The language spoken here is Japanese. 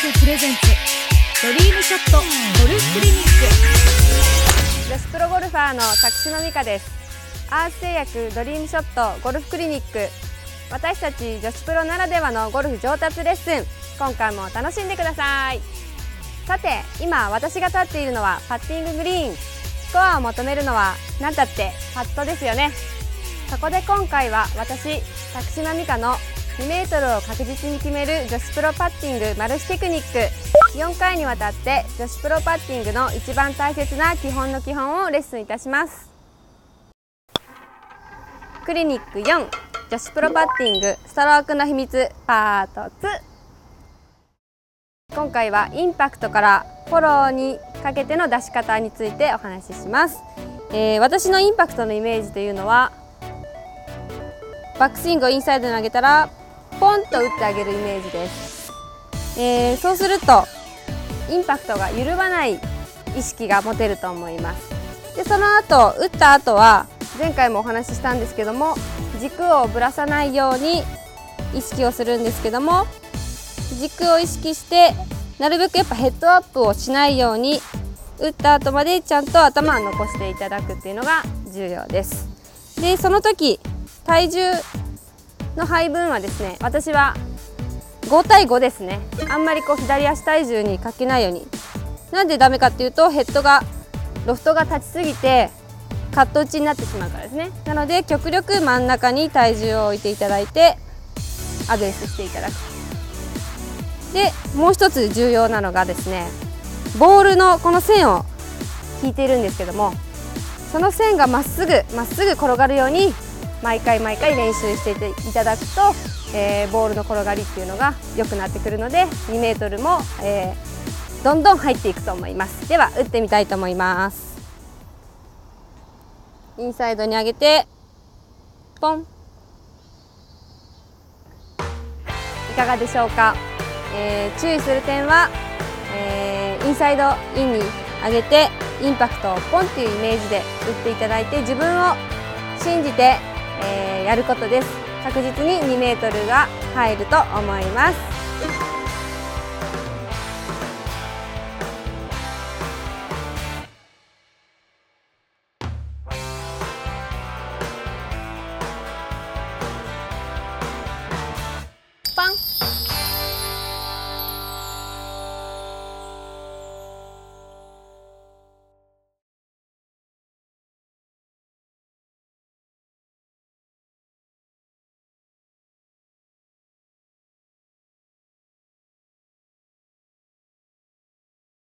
プレゼンツドリームショットゴルフクリニック。女子プロゴルファーの作島美香ですアース製薬ドリームショットゴルフクリニック。私たち女子プロならではのゴルフ上達レッスン。今回も楽しんでください。さて今私が立っているのはパッティンググリーン。スコアを求めるのは何だって？パットですよね。そこで今回は私作島美香の2メートルを確実に決める女子プロパッティングマルチテクニック。4回にわたって女子プロパッティングの一番大切な基本の基本をレッスンいたします。クリニック4女子プロパッティングストロークの秘密パート2今回はインパクトからフォローにかけての出し方についてお話しします、えー、私のインパクトのイメージというのはバックスイングをインサイドに上げたらポンと打ってあげるイメージです、えー、そうするとインパクトが緩まない意識が持てると思います。でその後打った後は前回もお話ししたんですけども軸をぶらさないように意識をするんですけども軸を意識してなるべくやっぱヘッドアップをしないように打った後までちゃんと頭を残していただくっていうのが重要です。でその時体重の配分はですね私は5対5ですね。あんまりこう左足体重にかけないように。なんでダメかっていうとヘッドがロフトが立ちすぎてカット打ちになってしまうからですね。なので極力真ん中に体重を置いていただいてアドレスしていただく。でもう一つ重要なのがですねボールのこの線を引いているんですけどもその線がまっすぐまっすぐ転がるように毎回毎回練習していただくと、えー、ボールの転がりっていうのが良くなってくるので 2m も、えー、どんどん入っていくと思います。では打ってみたいと思います。インサイドに上げてポン。いかがでしょうか、えー、注意する点は、えー、インサイドインに上げてインパクトをポンっていうイメージで打っていただいて自分を信じてえー、やることです。確実に2メートルが入ると思います。